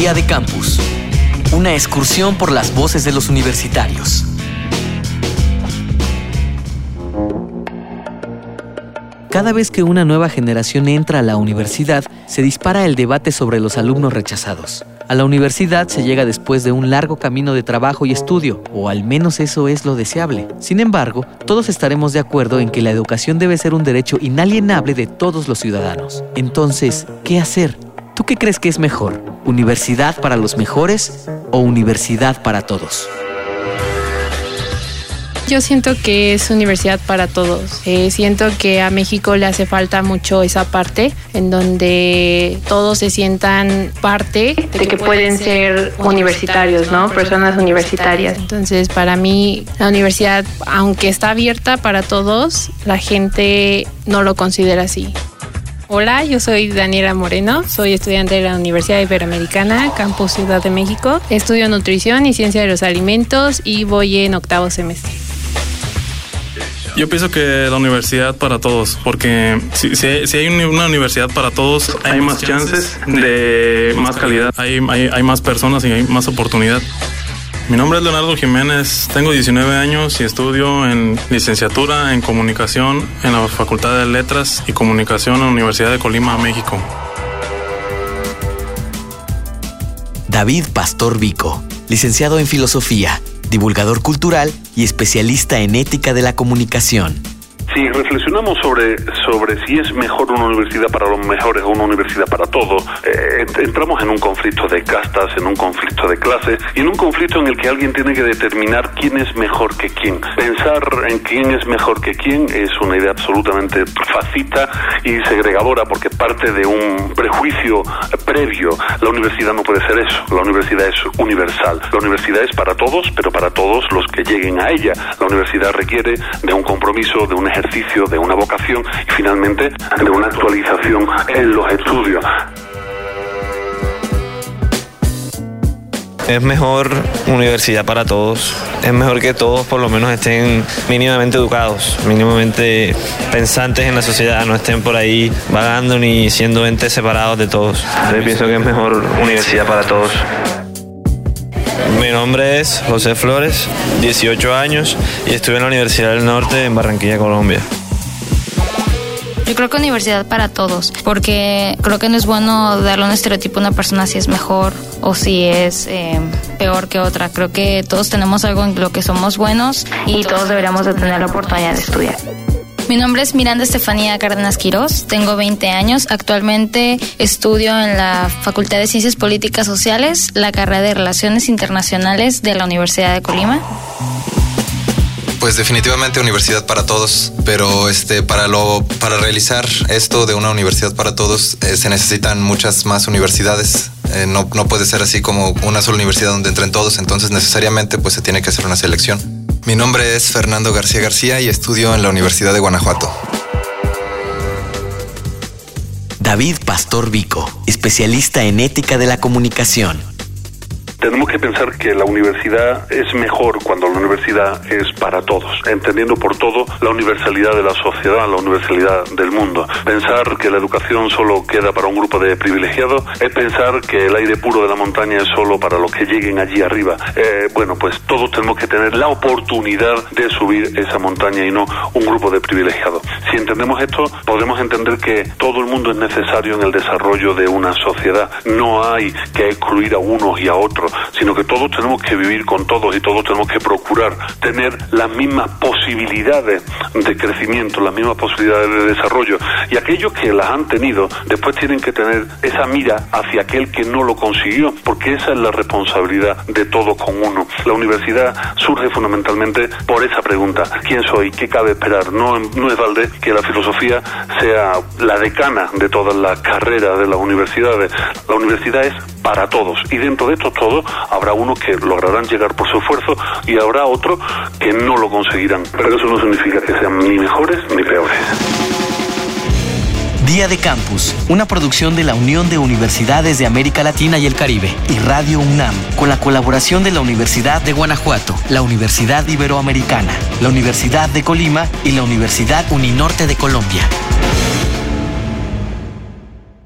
Día de Campus. Una excursión por las voces de los universitarios. Cada vez que una nueva generación entra a la universidad, se dispara el debate sobre los alumnos rechazados. A la universidad se llega después de un largo camino de trabajo y estudio, o al menos eso es lo deseable. Sin embargo, todos estaremos de acuerdo en que la educación debe ser un derecho inalienable de todos los ciudadanos. Entonces, ¿qué hacer? ¿Tú qué crees que es mejor? ¿Universidad para los mejores o universidad para todos? Yo siento que es universidad para todos. Eh, siento que a México le hace falta mucho esa parte en donde todos se sientan parte de que pueden ser universitarios, ¿no? Personas universitarias. Entonces, para mí, la universidad, aunque está abierta para todos, la gente no lo considera así. Hola, yo soy Daniela Moreno, soy estudiante de la Universidad Iberoamericana, Campus Ciudad de México. Estudio nutrición y ciencia de los alimentos y voy en octavo semestre. Yo pienso que la universidad para todos, porque si, si, hay una universidad para todos, hay más chances de más calidad, hay, hay, más personas y hay más oportunidad. Mi nombre es Leonardo Jiménez, tengo 19 años y estudio en licenciatura en comunicación en la Facultad de Letras y Comunicación en la Universidad de Colima, México. David Pastor Vico, licenciado en Filosofía, divulgador cultural y especialista en ética de la comunicación. Si reflexionamos sobre, sobre si es mejor una universidad para los mejores o una universidad para todos, eh, entramos en un conflicto de castas, en un conflicto de clases y en un conflicto en el que alguien tiene que determinar quién es mejor que quién. Pensar en quién es mejor que quién es una idea absolutamente fascista y segregadora porque parte de un prejuicio previo. La universidad no puede ser eso. La universidad es universal. La universidad es para todos, pero para todos los que lleguen a ella. La universidad requiere de un compromiso, de un ejercicio ejercicio de una vocación y finalmente de una actualización en los estudios. Es mejor universidad para todos. Es mejor que todos por lo menos estén mínimamente educados, mínimamente pensantes en la sociedad, no estén por ahí vagando ni siendo entes separados de todos. Yo pienso que es mejor universidad para todos. Mi nombre es José Flores, 18 años y estuve en la Universidad del Norte en Barranquilla, Colombia. Yo creo que universidad para todos, porque creo que no es bueno darle un estereotipo a una persona si es mejor o si es eh, peor que otra. Creo que todos tenemos algo en lo que somos buenos y todos deberíamos de tener la oportunidad de estudiar. Mi nombre es Miranda Estefanía Cárdenas Quirós, tengo 20 años, actualmente estudio en la Facultad de Ciencias Políticas Sociales, la carrera de Relaciones Internacionales de la Universidad de Colima. Pues definitivamente universidad para todos, pero este para lo para realizar esto de una universidad para todos eh, se necesitan muchas más universidades. Eh, no, no puede ser así como una sola universidad donde entren todos, entonces necesariamente pues se tiene que hacer una selección. Mi nombre es Fernando García García y estudio en la Universidad de Guanajuato. David Pastor Vico, especialista en ética de la comunicación tenemos que pensar que la universidad es mejor cuando la universidad es para todos, entendiendo por todo la universalidad de la sociedad, la universalidad del mundo. Pensar que la educación solo queda para un grupo de privilegiados es pensar que el aire puro de la montaña es solo para los que lleguen allí arriba. Eh, bueno, pues todos tenemos que tener la oportunidad de subir esa montaña y no un grupo de privilegiados. Si entendemos esto, podemos entender que todo el mundo es necesario en el desarrollo de una sociedad. No hay que excluir a unos y a otros sino que todos tenemos que vivir con todos y todos tenemos que procurar tener las mismas posibilidades de crecimiento, las mismas posibilidades de desarrollo. Y aquellos que las han tenido, después tienen que tener esa mira hacia aquel que no lo consiguió, porque esa es la responsabilidad de todos con uno. La universidad surge fundamentalmente por esa pregunta, ¿quién soy? ¿Qué cabe esperar? No, no es valde que la filosofía sea la decana de todas las carreras de las universidades. La universidad es para todos y dentro de estos todos habrá unos que lograrán llegar por su esfuerzo y habrá otros que no lo conseguirán. Pero eso no significa que sean ni mejores ni peores. Día de Campus, una producción de la Unión de Universidades de América Latina y el Caribe y Radio UNAM, con la colaboración de la Universidad de Guanajuato, la Universidad Iberoamericana, la Universidad de Colima y la Universidad Uninorte de Colombia.